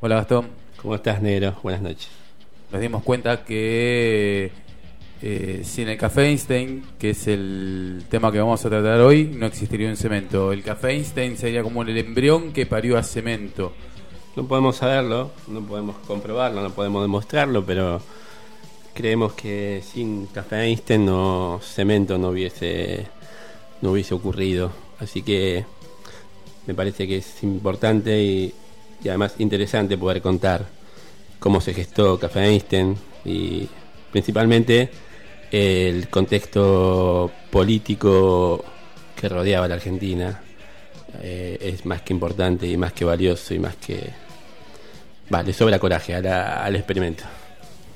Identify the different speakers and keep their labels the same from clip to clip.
Speaker 1: Hola Gastón.
Speaker 2: ¿Cómo estás, negro? Buenas noches.
Speaker 1: Nos dimos cuenta que eh, sin el café Einstein, que es el tema que vamos a tratar hoy, no existiría un cemento. El café Einstein sería como el embrión que parió a cemento.
Speaker 2: No podemos saberlo, no podemos comprobarlo, no podemos demostrarlo, pero creemos que sin café Einstein no cemento no hubiese no hubiese ocurrido. Así que me parece que es importante y, y además interesante poder contar cómo se gestó Café Einstein y principalmente el contexto político que rodeaba la Argentina eh, es más que importante y más que valioso y más que... Vale, sobra coraje a la- al experimento.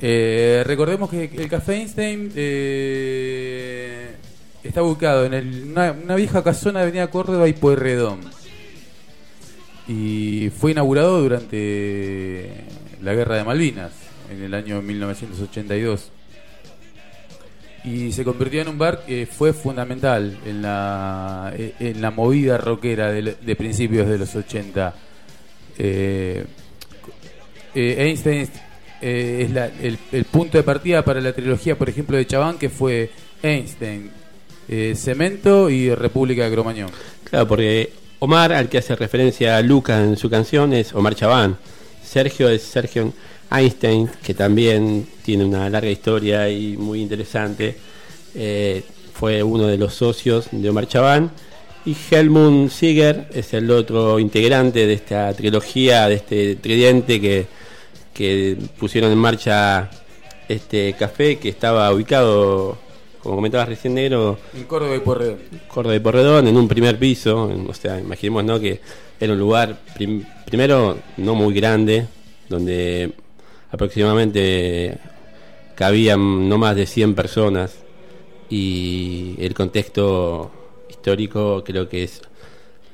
Speaker 1: Eh, recordemos que el café Einstein eh, está ubicado en el- una, una vieja casona de Avenida Córdoba y Pueyrredón. Y fue inaugurado durante la Guerra de Malvinas, en el año 1982. Y se convirtió en un bar que fue fundamental en la, en la movida rockera de, de principios de los 80. Eh, eh, Einstein eh, es la- el, el punto de partida para la trilogía, por ejemplo, de Chabán, que fue Einstein, eh, Cemento y República de Cromañón.
Speaker 2: Claro, porque Omar, al que hace referencia a en su canción, es Omar Chabán. Sergio es Sergio Einstein, que también tiene una larga historia y muy interesante. Eh, fue uno de los socios de Omar Chabán. Y Helmut Ziger es el otro integrante de esta trilogía, de este tridente que pusieron en marcha este café que estaba ubicado, como comentabas recién, negro,
Speaker 1: En Córdoba y Pueyrredón.
Speaker 2: Córdoba de Porredón, en un primer piso, en- o sea, imaginemos ¿no? que era un lugar, prim- primero, no muy grande, donde aproximadamente cabían no más de 100 personas, y el contexto histórico creo que es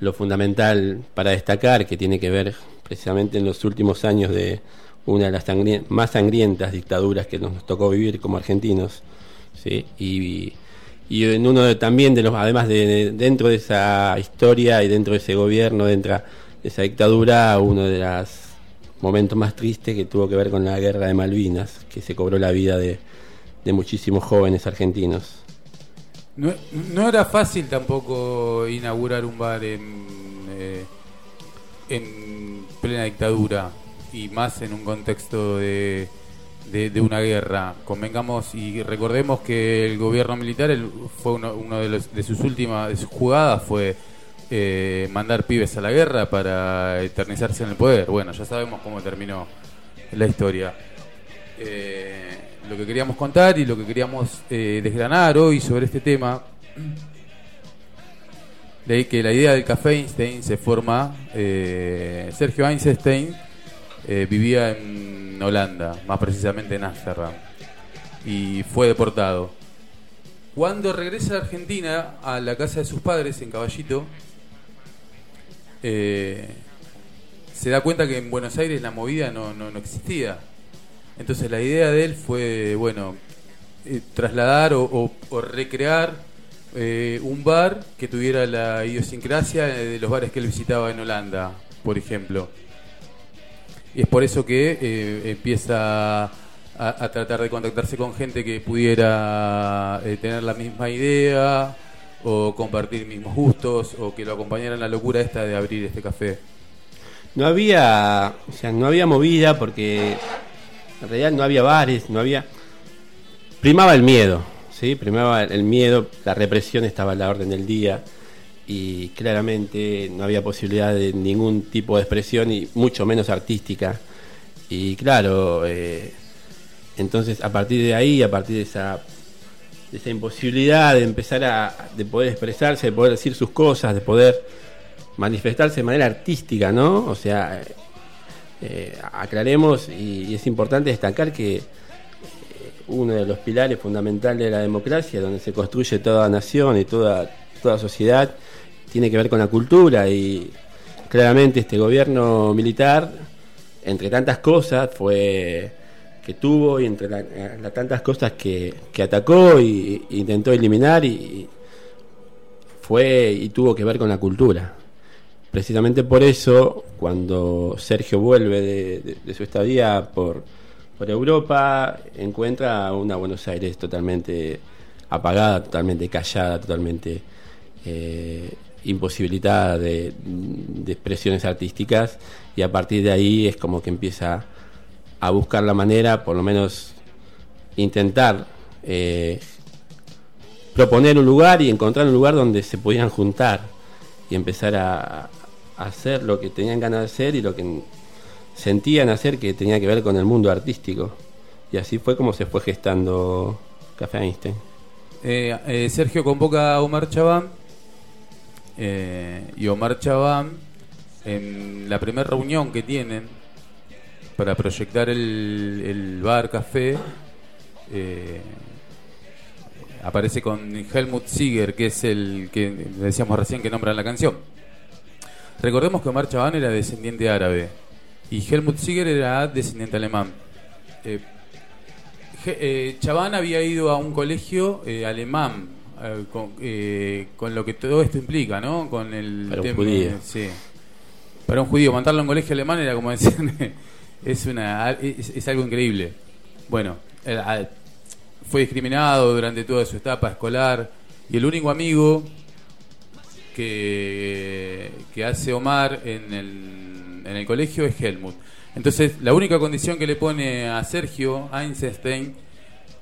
Speaker 2: lo fundamental para destacar, que tiene que ver precisamente en los últimos años de una de las más sangrientas dictaduras que nos tocó vivir como argentinos. ¿Sí? Y, y en uno de- también de los, además de, de- dentro de esa historia y dentro de ese gobierno, dentro de esa dictadura, uno de los momentos más tristes que tuvo que ver con la guerra de Malvinas, que se cobró la vida de, de muchísimos jóvenes argentinos.
Speaker 1: No, no era fácil tampoco inaugurar un bar en, eh, en plena dictadura y más en un contexto de, de, una guerra. Convengamos y recordemos que el gobierno militar fue uno, de, los- de sus últimas de sus jugadas fue eh, mandar pibes a la guerra para eternizarse en el poder. Bueno, ya sabemos cómo terminó la historia. Eh, lo que queríamos contar y lo que queríamos eh, desgranar hoy sobre este tema, de que la idea del café Einstein se forma, eh, Sergio Einstein eh, vivía en Holanda, más precisamente en Ámsterdam, y fue deportado. Cuando regresa a Argentina, a la casa de sus padres en Caballito, eh, se da cuenta que en Buenos Aires la movida no, no, no existía. Entonces la idea de él fue, bueno, eh, trasladar o, o- o recrear eh, un bar que tuviera la idiosincrasia de los bares que él visitaba en Holanda, por ejemplo. Y es por eso que eh, empieza a, tratar de contactarse con gente que pudiera eh, tener la misma idea o compartir mismos gustos o que lo acompañara en la locura esta de abrir este café.
Speaker 2: No había, o sea, no había movida porque en realidad no había bares, no había primaba el miedo, sí, primaba el miedo, la represión estaba a la orden del día y claramente no había posibilidad de ningún tipo de expresión y mucho menos artística. Y claro, eh, entonces a partir de ahí, a partir de esa imposibilidad de empezar a de poder expresarse, de poder decir sus cosas, de poder manifestarse de manera artística, ¿no? O sea, eh, aclaremos y, y es importante destacar que eh, uno de los pilares fundamentales de la democracia, donde se construye toda nación y toda, toda sociedad, tiene que ver con la cultura y claramente este gobierno militar, entre tantas cosas, fue que tuvo y entre la- las tantas cosas que, que atacó y intentó eliminar y, fue y tuvo que ver con la cultura. precisamente por eso, cuando Sergio vuelve de, su estadía por, por, Europa, encuentra una Buenos Aires totalmente apagada, totalmente callada, totalmente eh, imposibilitada de, expresiones artísticas y a partir de ahí es como que empieza a buscar la manera, por lo menos intentar eh, proponer un lugar y encontrar un lugar donde se pudieran juntar y empezar a, hacer lo que tenían ganas de hacer y lo que sentían hacer que tenía que ver con el mundo artístico. Y así fue como se fue gestando Café Einstein.
Speaker 1: Eh, eh, Sergio convoca a Omar Chabán eh, y Omar Chabán en la primera reunión que tienen para proyectar el, bar café aparece con Helmut Ziger que es el que decíamos recién que nombra la canción Recordemos que Omar Chabán era descendiente árabe y Helmut Ziger era descendiente alemán. Eh, eh Chabán había ido a un colegio eh, alemán, eh, con, lo que todo esto implica, ¿no? Con el
Speaker 2: Para un judío.
Speaker 1: Sí. Para un judío, mandarlo a un colegio alemán era como decir, es, una, es, algo increíble. Bueno, fue discriminado durante toda su etapa escolar y el único amigo que, que hace Omar en el, en el colegio es Helmut. Entonces, la única condición que le pone a Sergio Einstein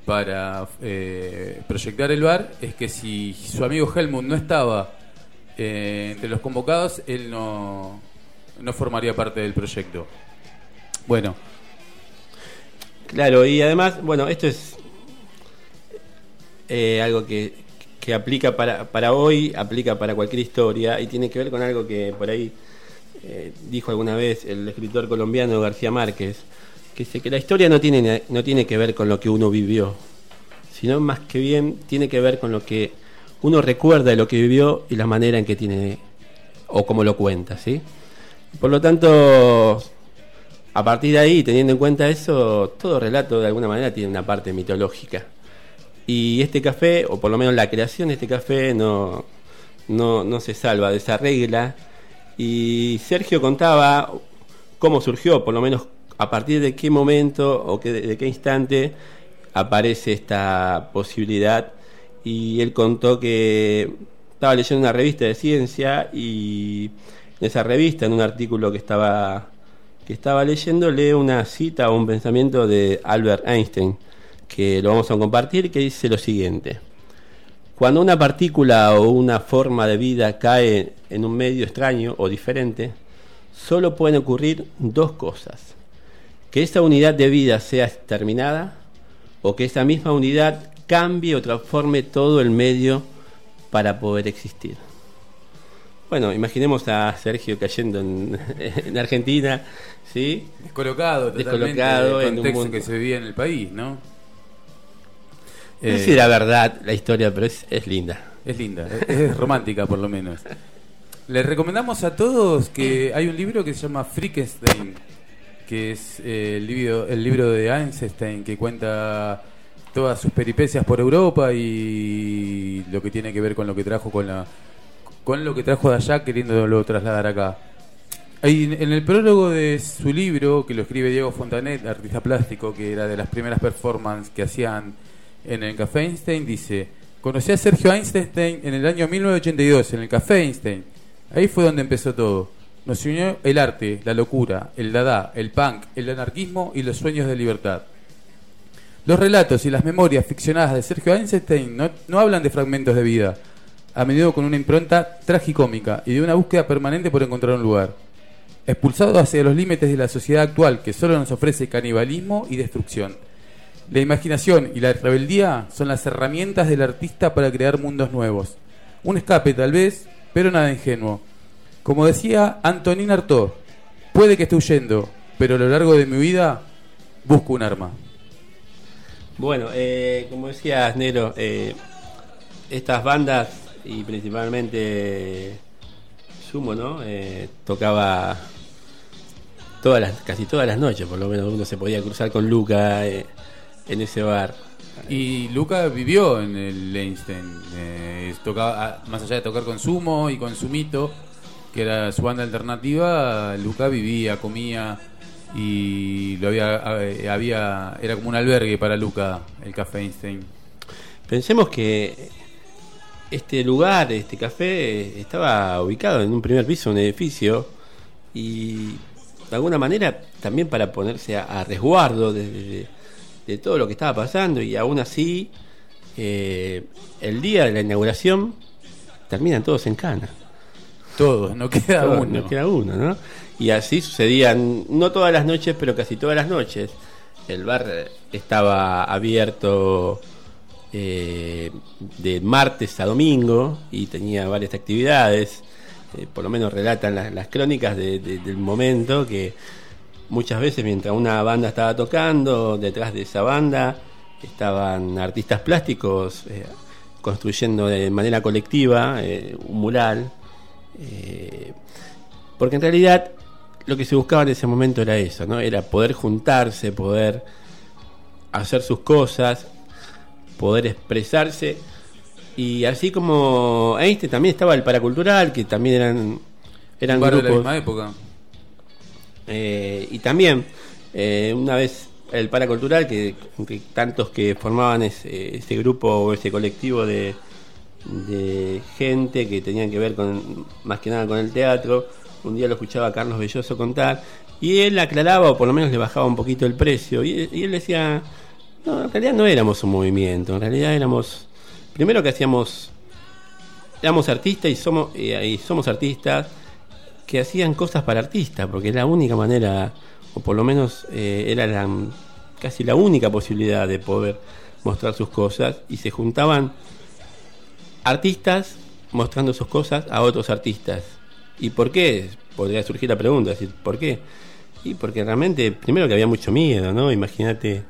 Speaker 1: para eh, proyectar el bar es que si su amigo Helmut no estaba eh, entre los convocados, él no, no formaría parte del proyecto. Bueno.
Speaker 2: Claro, y además, bueno, esto es eh, algo que, que aplica para, para hoy, aplica para cualquier historia y tiene que ver con algo que por ahí eh, dijo alguna vez el escritor colombiano García Márquez, que dice que la historia no tiene, no tiene que ver con lo que uno vivió, sino más que bien tiene que ver con lo que uno recuerda de lo que vivió y la manera en que tiene o cómo lo cuenta, ¿sí? Por lo tanto, a partir de ahí, teniendo en cuenta eso, todo relato de alguna manera tiene una parte mitológica. Y este café, o por lo menos la creación de este café, no, no, se salva de esa regla. Y Sergio contaba cómo surgió, por lo menos a partir de qué momento o de qué instante aparece esta posibilidad. Y él contó que estaba leyendo una revista de ciencia y en esa revista, en un artículo que estaba, que estaba leyendo, lee una cita o un pensamiento de Albert Einstein que lo vamos a compartir, que dice lo siguiente. Cuando una partícula o una forma de vida cae en un medio extraño o diferente, solo pueden ocurrir dos cosas. Que esa unidad de vida sea exterminada o que esa misma unidad cambie o transforme todo el medio para poder existir. Bueno, imaginemos a Sergio cayendo en, Argentina, ¿sí?
Speaker 1: Descolocado, Descolocado en un mundo que se vivía en el país, ¿no?
Speaker 2: no sé si era verdad la historia, pero es, linda.
Speaker 1: Es linda, es, romántica por lo menos. Les recomendamos a todos que hay un libro que se llama Frankenstein, que es eh, el, libro, el libro de Einstein, que cuenta todas sus peripecias por Europa y lo que tiene que ver con lo que trajo con la con lo que trajo de allá queriéndolo trasladar acá. en el prólogo de su libro, que lo escribe Diego Fontanet, artista plástico, que era de las primeras performances que hacían en el Café Einstein, dice, conocí a Sergio Einstein en el año 1982, en el Café Einstein. Ahí fue donde empezó todo. Nos unió el arte, la locura, el dada, el punk, el anarquismo y los sueños de libertad. Los relatos y las memorias ficcionadas de Sergio Einstein no, hablan de fragmentos de vida, a menudo con una impronta tragicómica y de una búsqueda permanente por encontrar un lugar. Expulsado hacia los límites de la sociedad actual que solo nos ofrece canibalismo y destrucción la imaginación y la rebeldía son las herramientas del artista para crear mundos nuevos. Un escape tal vez, pero nada ingenuo. Como decía Antonin Artaud, puede que esté huyendo, pero a lo largo de mi vida busco un arma.
Speaker 2: Bueno, eh, como decías, Nero, eh, estas bandas y principalmente Sumo, ¿no? Eh, tocaba todas las, casi todas las noches, por lo menos uno se podía cruzar con Luca en ese bar.
Speaker 1: Y Luca vivió en el Einstein, eh, tocaba, ah, más allá de tocar con Sumo y con Sumito, que era su banda alternativa, Luca vivía, comía y lo había, eh, había era como un albergue para Luca, el Café Einstein.
Speaker 2: Pensemos que este lugar, este café, estaba ubicado en un primer piso, un edificio, y de alguna manera también para ponerse a, resguardo de, todo lo que estaba pasando, y aún así, eh, el día de la inauguración, terminan todos en cana.
Speaker 1: Todos, no queda uno.
Speaker 2: No queda uno, ¿no? Y así sucedían, no todas las noches, pero casi todas las noches. El bar estaba abierto eh, de martes a domingo y tenía varias actividades. Eh, por lo menos relatan las, crónicas del momento que muchas veces mientras una banda estaba tocando, detrás de esa banda estaban artistas plásticos eh, construyendo de manera colectiva un mural. Porque en realidad lo que se buscaba en ese momento era eso, ¿no? Era poder juntarse, poder hacer sus cosas, poder expresarse. Y así como Einstein también estaba el paracultural, que también eran, eran
Speaker 1: grupos. de la misma época.
Speaker 2: Eh, y también, eh, una vez el paracultural, que, tantos que formaban ese, ese grupo o ese colectivo de, de gente que tenían que ver con más que nada con el teatro, un día lo escuchaba a Carlos Belloso contar, y él aclaraba, o por lo menos le bajaba un poquito el precio, y, él decía, no, en realidad no éramos un movimiento, en realidad éramos, primero que hacíamos, éramos artistas y somos, y somos artistas que hacían cosas para artistas, porque la única manera, o por lo menos eh, era la, casi la única posibilidad de poder mostrar sus cosas, y se juntaban artistas mostrando sus cosas a otros artistas. ¿Y por qué? Podría surgir la pregunta, decir, ¿por qué? Y porque realmente, primero que había mucho miedo, ¿no? Imagínate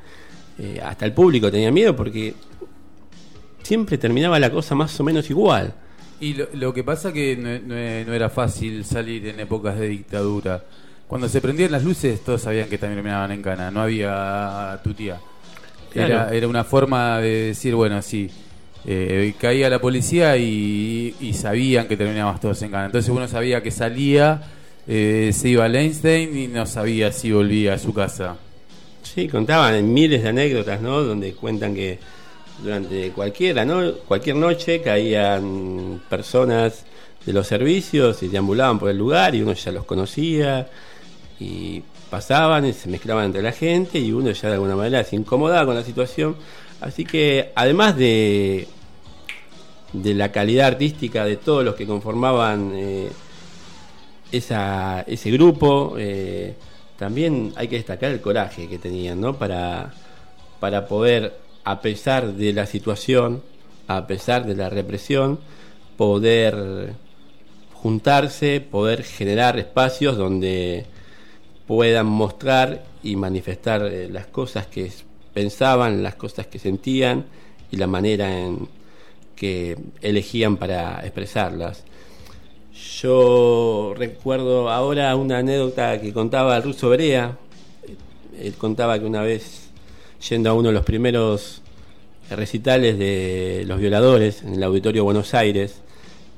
Speaker 2: eh, hasta el público tenía miedo porque siempre terminaba la cosa más o menos igual.
Speaker 1: Y lo, que pasa que no, era fácil salir en épocas de dictadura. Cuando se prendían las luces, todos sabían que también terminaban en cana. No había tutía. Era, era una forma de decir, bueno, sí, eh, caía la policía y, sabían que terminábamos todos en cana. Entonces uno sabía que salía, eh, se iba a Einstein y no sabía si volvía a su casa.
Speaker 2: Sí, contaban miles de anécdotas, ¿no? Donde cuentan que durante cualquiera, ¿no? Cualquier noche caían personas de los servicios y deambulaban por el lugar y uno ya los conocía y pasaban y se mezclaban entre la gente y uno ya de alguna manera se incomodaba con la situación. Así que además de, de la calidad artística de todos los que conformaban eh, esa, ese grupo, eh, también hay que destacar el coraje que tenían, ¿no? Para, para poder, a pesar de la situación, a pesar de la represión, poder juntarse, poder generar espacios donde puedan mostrar y manifestar eh, las cosas que pensaban, las cosas que sentían y la manera en que elegían para expresarlas. Yo recuerdo ahora una anécdota que contaba el ruso Berea. Él contaba que una vez, yendo a uno de los primeros recitales de Los Violadores en el Auditorio Buenos Aires,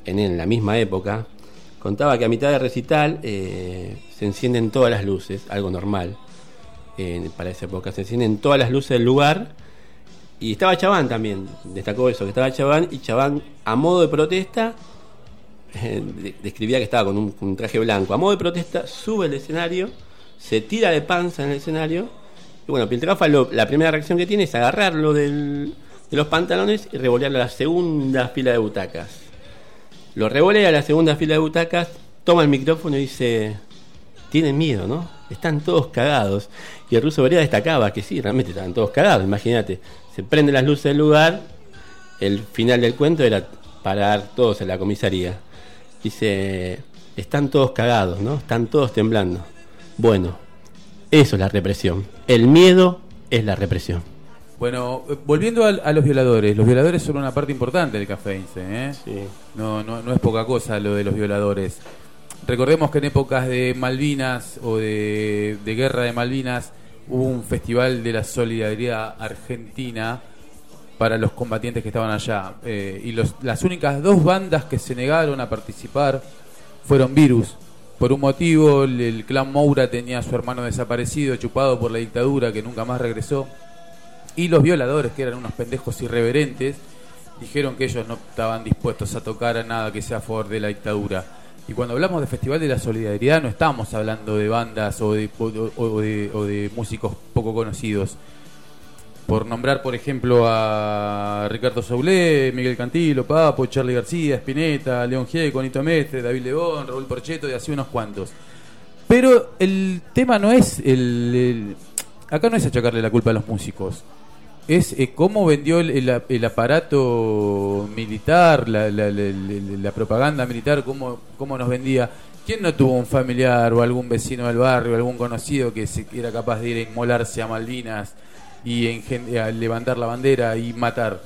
Speaker 2: en, la misma época, contaba que a mitad de recital eh, se encienden todas las luces, algo normal para esa época, se encienden todas las luces del lugar. Y estaba Chabán también, destacó eso, que estaba Chabán, y Chabán a modo de protesta describía que estaba con un, traje blanco. A modo de protesta, sube el escenario, se tira de panza en el escenario. Y bueno, Piltrafa la primera reacción que tiene es agarrarlo de los pantalones y revolearlo a la segunda fila de butacas. Lo revolea a la segunda fila de butacas, toma el micrófono y dice: Tienen miedo, ¿no? Están todos cagados. Y el ruso Berea destacaba que sí, realmente estaban todos cagados. Imagínate, se prenden las luces del lugar. El final del cuento era parar todos en la comisaría. Dice, están todos cagados, ¿no? Están todos temblando. Bueno, eso es la represión. El miedo es la represión.
Speaker 1: Bueno, eh, volviendo a, los violadores, los violadores son una parte importante del café ¿eh?
Speaker 2: Sí.
Speaker 1: No, no, no es poca cosa lo de los violadores. Recordemos que en épocas de Malvinas o de, Guerra de Malvinas hubo un festival de la solidaridad argentina para los combatientes que estaban allá. Eh, y las únicas dos bandas que se negaron a participar fueron virus. Por un motivo, el, clan Moura tenía a su hermano desaparecido, chupado por la dictadura, que nunca más regresó. Y los violadores, que eran unos pendejos irreverentes, dijeron que ellos no estaban dispuestos a tocar a nada que sea a favor de la dictadura. Y cuando hablamos de Festival de la Solidaridad no estamos hablando de bandas o de, o de, músicos poco conocidos. Por nombrar, por ejemplo, a Ricardo Soulé, Miguel Cantilo, Papo, Charlie García, Spinetta, León G, Conito Mestre, David León, Raúl Porcheto y así unos cuantos. Pero el tema no es el, acá no es achacarle la culpa a los músicos es eh, cómo vendió el, aparato militar, la, propaganda militar, cómo, cómo nos vendía. ¿Quién no tuvo un familiar o algún vecino del barrio, algún conocido que se, era capaz de ir a inmolarse a Malvinas y levantar la bandera y matar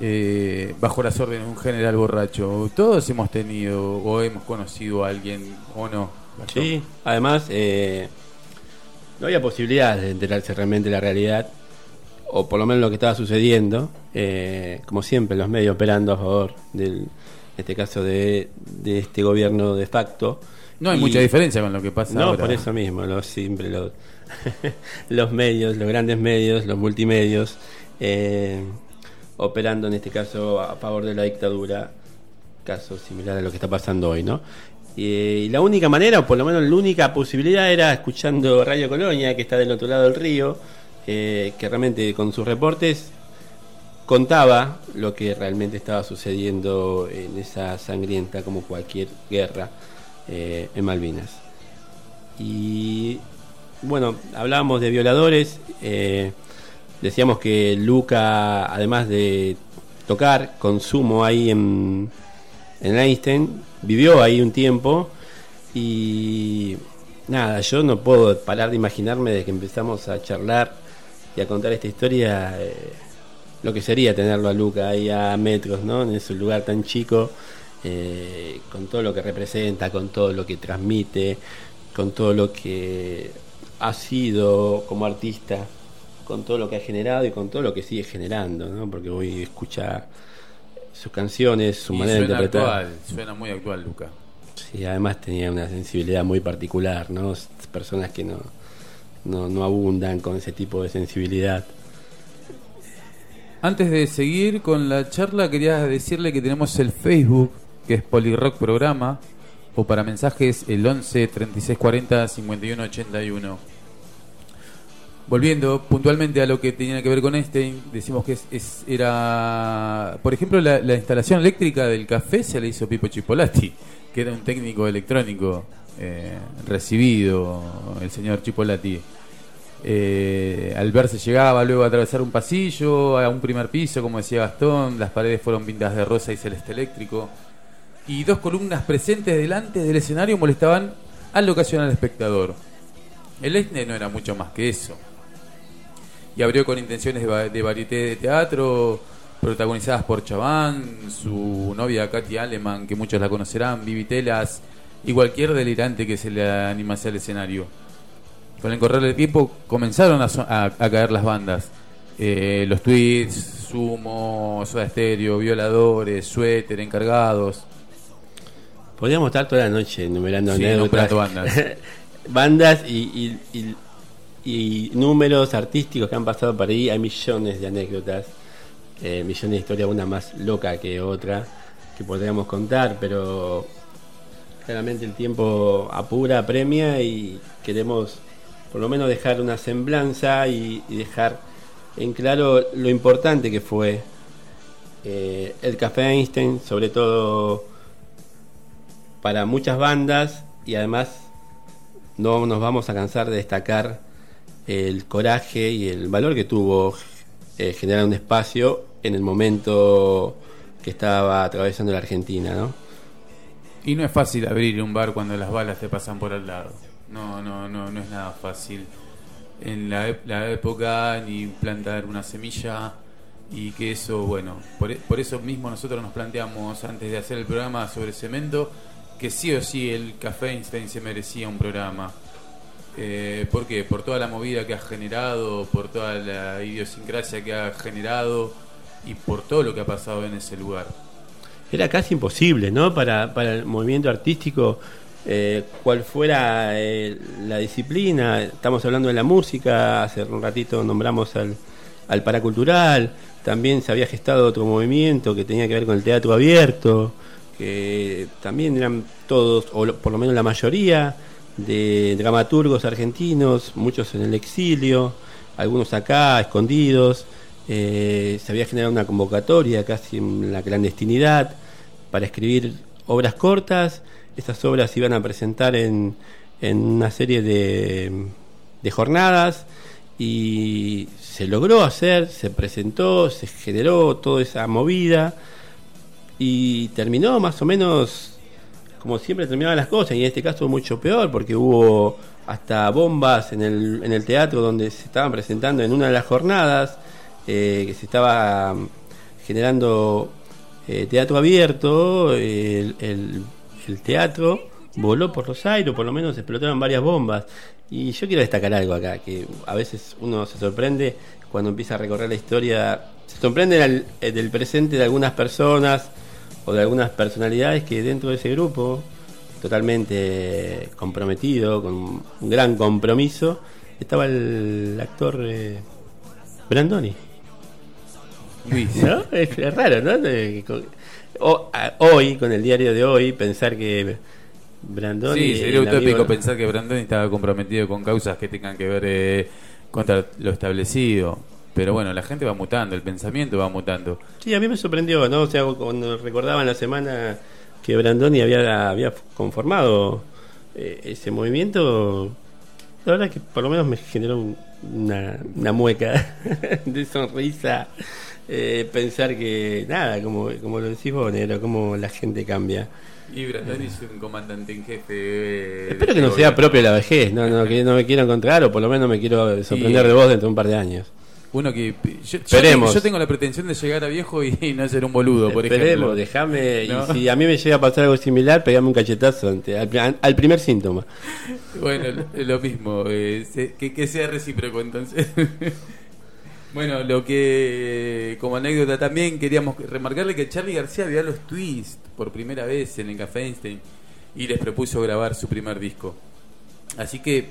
Speaker 1: eh, bajo las órdenes de un general borracho? Todos hemos tenido o hemos conocido a alguien o no.
Speaker 2: Sí, además eh, no había posibilidad de enterarse realmente de la realidad o por lo menos lo que estaba sucediendo, eh, como siempre los medios operando a favor del, en este caso de, este gobierno de facto.
Speaker 1: No hay mucha diferencia con lo que pasa
Speaker 2: no, por eso mismo, los, siempre los, los medios, los grandes medios, los multimedios, eh, operando en este caso a favor de la dictadura, caso similar a lo que está pasando hoy, ¿no? Y, la única manera, o por lo menos la única posibilidad, era escuchando Radio Colonia, que está del otro lado del río, eh, que realmente con sus reportes contaba lo que realmente estaba sucediendo en esa sangrienta como cualquier guerra eh, en Malvinas. Y bueno, hablábamos de violadores, eh, decíamos que Luca, además de tocar, consumo ahí en, en Einstein, vivió ahí un tiempo y nada, yo no puedo parar de imaginarme de que empezamos a charlar y a contar esta historia, eh, lo que sería tenerlo a Luca ahí a metros, ¿no? En ese lugar tan chico, eh, con todo lo que representa, con todo lo que transmite, con todo lo que ha sido como artista, con todo lo que ha generado y con todo lo que sigue generando, ¿no? Porque voy a escuchar sus canciones, su manera de interpretar.
Speaker 1: Actual, suena muy actual, Luca.
Speaker 2: Sí, además tenía una sensibilidad muy particular, ¿no? Personas que no no, no abundan con ese tipo de sensibilidad.
Speaker 1: Antes de seguir con la charla, quería decirle que tenemos el Facebook, que es Polirock Programa, o para mensajes el 11 36 40 51 81. Volviendo puntualmente a lo que tenía que ver con este, decimos que es, era, por ejemplo, la, instalación eléctrica del café se la hizo Pipo Chipolati, que era un técnico electrónico eh, recibido, el señor Chipolati. Eh, al verse llegaba luego a atravesar un pasillo, a un primer piso, como decía Gastón, las paredes fueron pintadas de rosa y celeste eléctrico, y dos columnas presentes delante del escenario molestaban al ocasión al espectador. El Eisne no era mucho más que eso. Y abrió con intenciones de, de varieté de teatro, protagonizadas por Chaván, su novia Katy Aleman, que muchos la conocerán, Vivi Telas, y cualquier delirante que se le animase al escenario con el correr del tiempo comenzaron a, caer las bandas. Eh, los tweets, Sumo, Soda Stereo, Violadores, Suéter, Encargados.
Speaker 2: Podríamos estar toda la noche enumerando bandas. bandas y, y, números artísticos que han pasado por ahí. Hay millones de anécdotas, eh, millones de historias, una más loca que otra, que podríamos contar, pero claramente el tiempo apura, premia y queremos por lo menos dejar una semblanza y, dejar en claro lo importante que fue eh, el Café Einstein, sobre todo para muchas bandas y además no nos vamos a cansar de destacar el coraje y el valor que tuvo eh, generar un espacio en el momento que estaba atravesando la Argentina, ¿no?
Speaker 1: Y no es fácil abrir un bar cuando las balas te pasan por al lado. No, no, no, no es nada fácil. En la, época ni plantar una semilla y que eso, bueno, por, por, eso mismo nosotros nos planteamos antes de hacer el programa sobre cemento que sí o sí el Café Einstein se merecía un programa. Eh, ¿Por qué? Por toda la movida que ha generado, por toda la idiosincrasia que ha generado y por todo lo que ha pasado en ese lugar.
Speaker 2: era casi imposible, ¿no? Para, para el movimiento artístico, eh, cual fuera eh, la disciplina, estamos hablando de la música, hace un ratito nombramos al, al paracultural, también se había gestado otro movimiento que tenía que ver con el teatro abierto, que también eran todos, o por lo menos la mayoría, de dramaturgos argentinos, muchos en el exilio, algunos acá, escondidos. Eh, se había generado una convocatoria casi en la clandestinidad para escribir obras cortas. Estas obras se iban a presentar en, en una serie de, jornadas y se logró hacer, se presentó, se generó toda esa movida y terminó más o menos como siempre terminaban las cosas y en este caso mucho peor porque hubo hasta bombas en el, en el teatro donde se estaban presentando en una de las jornadas eh, que se estaba mm, generando eh, teatro abierto, el, teatro voló por los aires, por lo menos explotaron varias bombas. Y yo quiero destacar algo acá, que a veces uno se sorprende cuando empieza a recorrer la historia, se sorprende eh, del presente de algunas personas o de algunas personalidades que dentro de ese grupo, totalmente comprometido, con un gran compromiso, estaba el actor Brandoni. ¿No? Es, raro, ¿no? Hoy, con el diario de hoy, pensar que Brandoni.
Speaker 1: Sí, sería utópico pensar que Brandoni estaba comprometido con causas que tengan que ver eh, contra lo establecido. Pero bueno, la gente va mutando, el pensamiento va mutando.
Speaker 2: Sí, a mí me sorprendió, ¿no? O sea, cuando recordaba en la semana que Brandoni había, había conformado eh, ese movimiento, la verdad que por lo menos me generó una, una mueca de sonrisa eh, pensar que, nada, como, como lo decís vos, Nero, como la gente cambia.
Speaker 1: Y Brandon es un comandante en jefe. Eh,
Speaker 2: Espero que no sea propio la vejez, no, no, que no me quiero encontrar o por lo menos me quiero sorprender de vos dentro de un par de años.
Speaker 1: Uno que. Yo, Esperemos. Yo, tengo la pretensión de llegar a viejo y, no ser un boludo, por
Speaker 2: Esperemos, déjame. Y si a mí me llega a pasar algo similar, pegame un cachetazo ante, al, primer síntoma.
Speaker 1: Bueno, lo mismo. Eh, que, que sea recíproco entonces. Bueno, lo que como anécdota también queríamos remarcarle que Charlie García vio los twists por primera vez en el Café Einstein y les propuso grabar su primer disco. Así que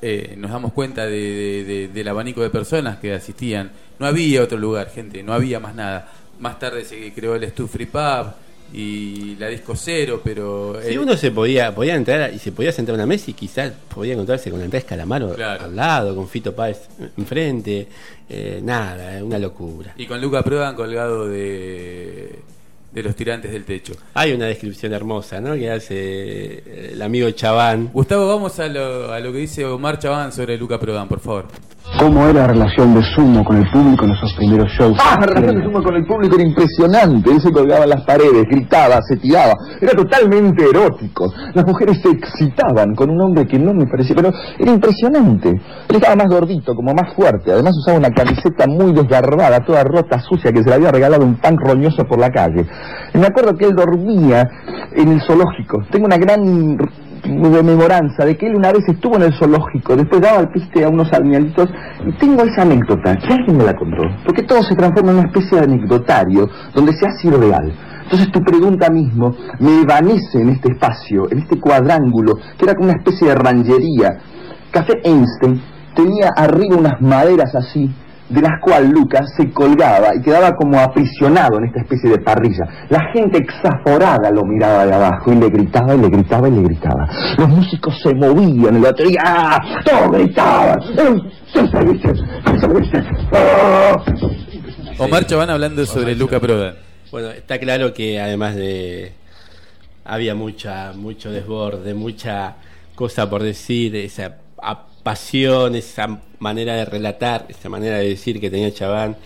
Speaker 1: eh, nos damos cuenta de, del abanico de personas que asistían. No había otro lugar, gente, no había más nada. Más tarde se creó el Stu Free Pub y la disco cero, pero...
Speaker 2: Si uno se podía podía entrar y se podía sentar a una mesa y quizás podía encontrarse con Andrés Calamaro al lado, con Fito Páez enfrente, eh, nada, una locura.
Speaker 1: Y con Luca Prodan colgado de, de los tirantes del techo.
Speaker 2: Hay una descripción hermosa, ¿no? Que hace eh, el amigo Chaván.
Speaker 1: Gustavo, vamos a lo, a lo que dice Omar Chaván sobre Luca Prodan, por favor
Speaker 3: cómo era la relación de Sumo con el público en esos primeros shows. Ah, la relación de Sumo con el público era impresionante. Él se colgaba en las paredes, gritaba, se tiraba. Era totalmente erótico. Las mujeres se excitaban con un hombre que no me parecía, pero era impresionante. Él estaba más gordito, como más fuerte. Además usaba una camiseta muy desgarbada, toda rota, sucia, que se le había regalado un pan roñoso por la calle. Me acuerdo que él dormía en el zoológico. Tengo una gran rememoranza de que él una vez estuvo en el zoológico, después daba el piste a unos animalitos, y tengo esa anécdota, que alguien me la contó, porque todo se transforma en una especie de anecdotario, donde se hace real. Entonces tu pregunta mismo me evanece en este espacio, en este cuadrángulo, que era como una especie de ranchería. Café Einstein tenía arriba unas maderas así, de las cuales Lucas se colgaba y quedaba como aprisionado en esta especie de parrilla. La gente exaforada lo miraba de abajo y le gritaba y le gritaba y le gritaba. Los músicos se movían en la batería, ¡ah! todos gritaban.
Speaker 1: Omar Chaván hablando sobre Luca Prodan.
Speaker 2: Bueno, está claro que además de había mucha mucho desborde, mucha cosa por decir, esa pasión, esa manera de relatar, esa manera de decir que tenía Chaván,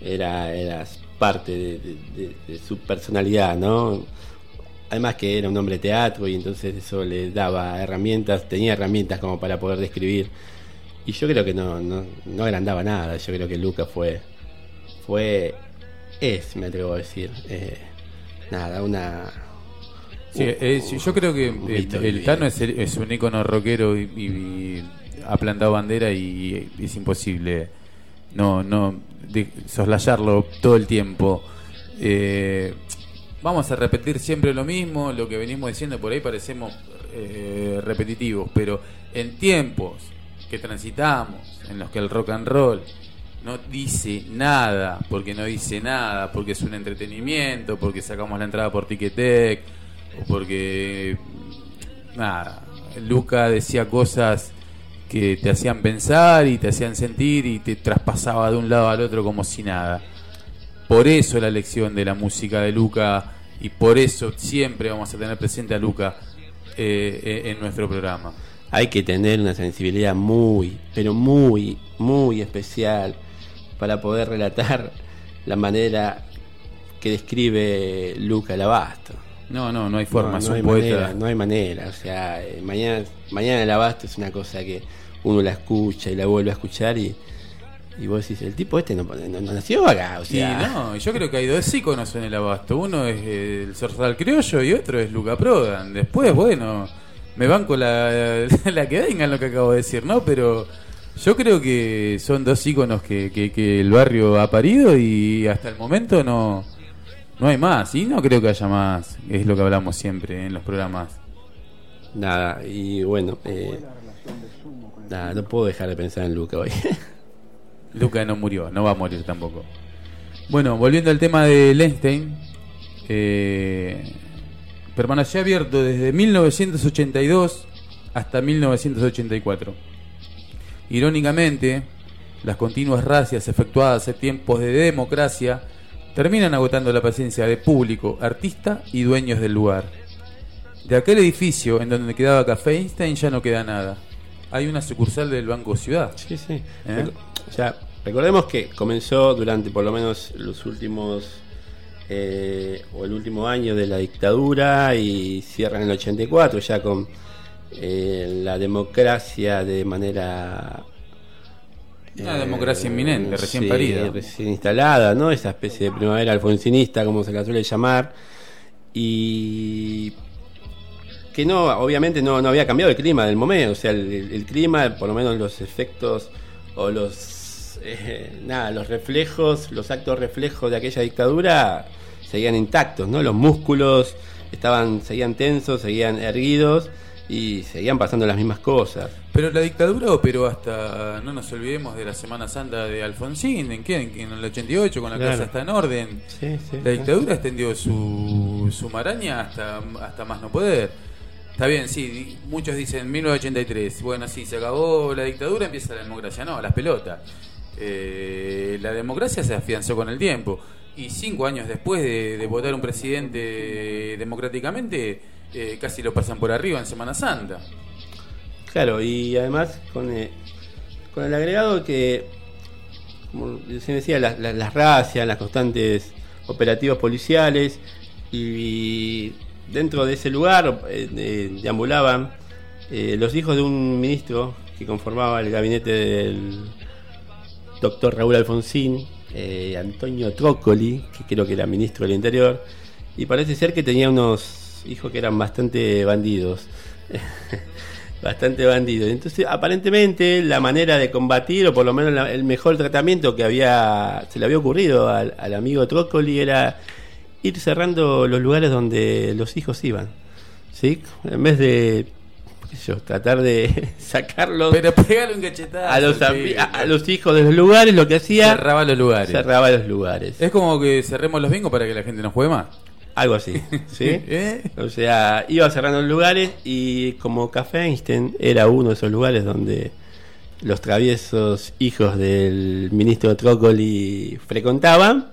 Speaker 2: era, era parte de, su personalidad, ¿no? Además que era un hombre de teatro y entonces eso le daba herramientas, tenía herramientas como para poder describir. Y yo creo que no, no, no agrandaba nada, yo creo que Lucas fue, fue, es, me atrevo a decir, eh, nada, una...
Speaker 1: Sí, yo creo que el, Tano es, es, un ícono rockero y ha plantado bandera y es imposible no no soslayarlo todo el tiempo. Eh, vamos a repetir siempre lo mismo, lo que venimos diciendo por ahí parecemos eh, repetitivos, pero en tiempos que transitamos, en los que el rock and roll no dice nada, porque no dice nada, porque es un entretenimiento, porque sacamos la entrada por Ticketek, o porque nada, Luca decía cosas que te hacían pensar y te hacían sentir y te traspasaba de un lado al otro como si nada. Por eso la lección de la música de Luca y por eso siempre vamos a tener presente a Luca eh, eh, en nuestro programa.
Speaker 2: Hay que tener una sensibilidad muy, pero muy, muy especial para poder relatar la manera que describe Luca el Abasto.
Speaker 1: No, no, no hay forma,
Speaker 2: no, hay Manera, no hay manera, o sea, eh, mañana, mañana el Abasto es una cosa que uno la escucha y la vuelve a escuchar y, y vos decís, el tipo este no, nació acá, o sea...
Speaker 1: no, yo creo que hay dos íconos en el Abasto, uno es el Zorzal Criollo y otro es Luca Prodan, después, bueno, me banco la, la que venga lo que acabo de decir, ¿no? Pero... Yo creo que son dos íconos que, que, que, el barrio ha parido y hasta el momento no, no hay más. Y no creo que haya más. Es lo que hablamos siempre en los programas.
Speaker 2: Nada, y bueno, eh, nada, no puedo dejar de pensar en Luca hoy.
Speaker 1: Luca no murió, no va a morir tampoco. Bueno, volviendo al tema de Lenstein, eh, permaneció abierto desde 1982 hasta 1984 Irónicamente, las continuas racias efectuadas en tiempos de democracia terminan agotando la paciencia de público, artista y dueños del lugar. De aquel edificio en donde quedaba Café Einstein ya no queda nada. Hay una sucursal del Banco Ciudad.
Speaker 2: Sí, sí. ¿Eh? O sea, recordemos que comenzó durante por lo menos los últimos eh, o el último año de la dictadura y cierra en el 84 ya con eh, la democracia de manera
Speaker 1: una democracia inminente, recién parida.
Speaker 2: Recién instalada, ¿no? Esa especie de primavera alfonsinista, como se la suele llamar. Y que no, obviamente no, no había cambiado el clima del momento. O sea, el, clima, por lo menos los efectos o los, eh, nada, los reflejos, los actos reflejos de aquella dictadura seguían intactos, ¿no? Los músculos estaban, seguían tensos, seguían erguidos y seguían pasando las mismas cosas.
Speaker 1: Pero la dictadura operó hasta, no nos olvidemos de la Semana Santa de Alfonsín, ¿en qué? En el 88, con la casa está en orden. la dictadura extendió su, su maraña hasta, hasta más no poder. Está bien, sí, muchos dicen 1983, bueno, sí, se acabó la dictadura, empieza la democracia. No, las pelotas. Eh, la democracia se afianzó con el tiempo. Y cinco años después de, de votar un presidente democráticamente, eh, casi lo pasan por arriba en Semana Santa.
Speaker 2: Claro, y además con, eh, con el agregado que, como se decía, las, las, racias, las constantes operativos policiales, y dentro de ese lugar eh, deambulaban los hijos de un ministro que conformaba el gabinete del doctor Raúl Alfonsín, Antonio Trócoli, que creo que era ministro del Interior, y parece ser que tenía unos dijo que eran bastante bandidos. bastante bandidos. Entonces, aparentemente, la manera de combatir, o por lo menos el mejor tratamiento que había se le había ocurrido al, amigo Trócoli era ir cerrando los lugares donde los hijos iban. ¿Sí? En vez de yo, tratar de sacarlos
Speaker 1: pero pegarle un
Speaker 2: a los, a, los hijos de los lugares lo que hacía
Speaker 1: cerraba los lugares
Speaker 2: cerraba los lugares
Speaker 1: es como que cerremos los bingos para que la gente no juegue más
Speaker 2: algo así, ¿sí? ¿Eh? O sea, iba cerrando lugares y como Café Einstein era uno de esos lugares donde los traviesos hijos del ministro Trócoli frecuentaban,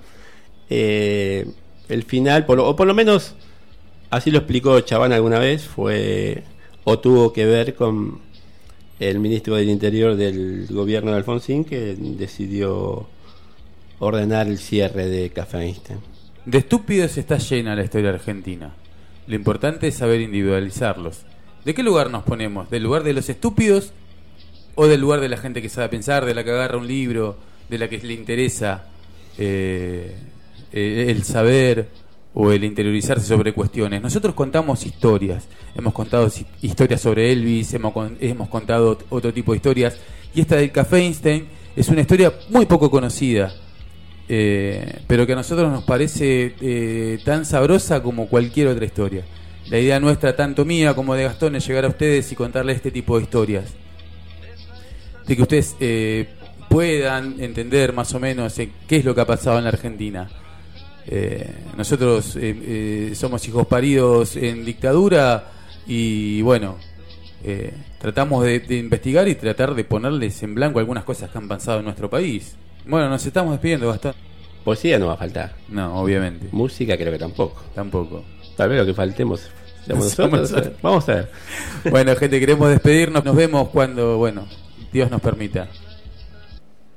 Speaker 2: eh, el final, o por lo menos así lo explicó Chaván alguna vez, fue o tuvo que ver con el ministro del Interior del gobierno de Alfonsín que decidió ordenar el cierre de Café Einstein.
Speaker 1: De estúpidos está llena la historia argentina. Lo importante es saber individualizarlos. ¿De qué lugar nos ponemos? ¿Del lugar de los estúpidos o del lugar de la gente que sabe pensar, de la que agarra un libro, de la que le interesa eh, eh, el saber o el interiorizarse sobre cuestiones? Nosotros contamos historias. Hemos contado historias sobre Elvis, hemos, hemos contado otro tipo de historias. Y esta del Café Einstein es una historia muy poco conocida eh, pero que a nosotros nos parece eh, tan sabrosa como cualquier otra historia. La idea nuestra, tanto mía como de Gastón, es llegar a ustedes y contarles este tipo de historias. De que ustedes eh, puedan entender más o menos eh, qué es lo que ha pasado en la Argentina. Eh, nosotros eh, somos hijos paridos en dictadura y bueno, tratamos de, de investigar y tratar de ponerles en blanco algunas cosas que han pasado en nuestro país. Bueno, nos estamos despidiendo, Gastón.
Speaker 2: Poesía no va a faltar.
Speaker 1: No, obviamente.
Speaker 2: Música creo que tampoco.
Speaker 1: Tampoco.
Speaker 2: Tal vez lo que faltemos seamos
Speaker 1: nosotros.
Speaker 2: Vamos a ver.
Speaker 1: Bueno, gente, queremos despedirnos. Nos vemos cuando, bueno, Dios nos permita.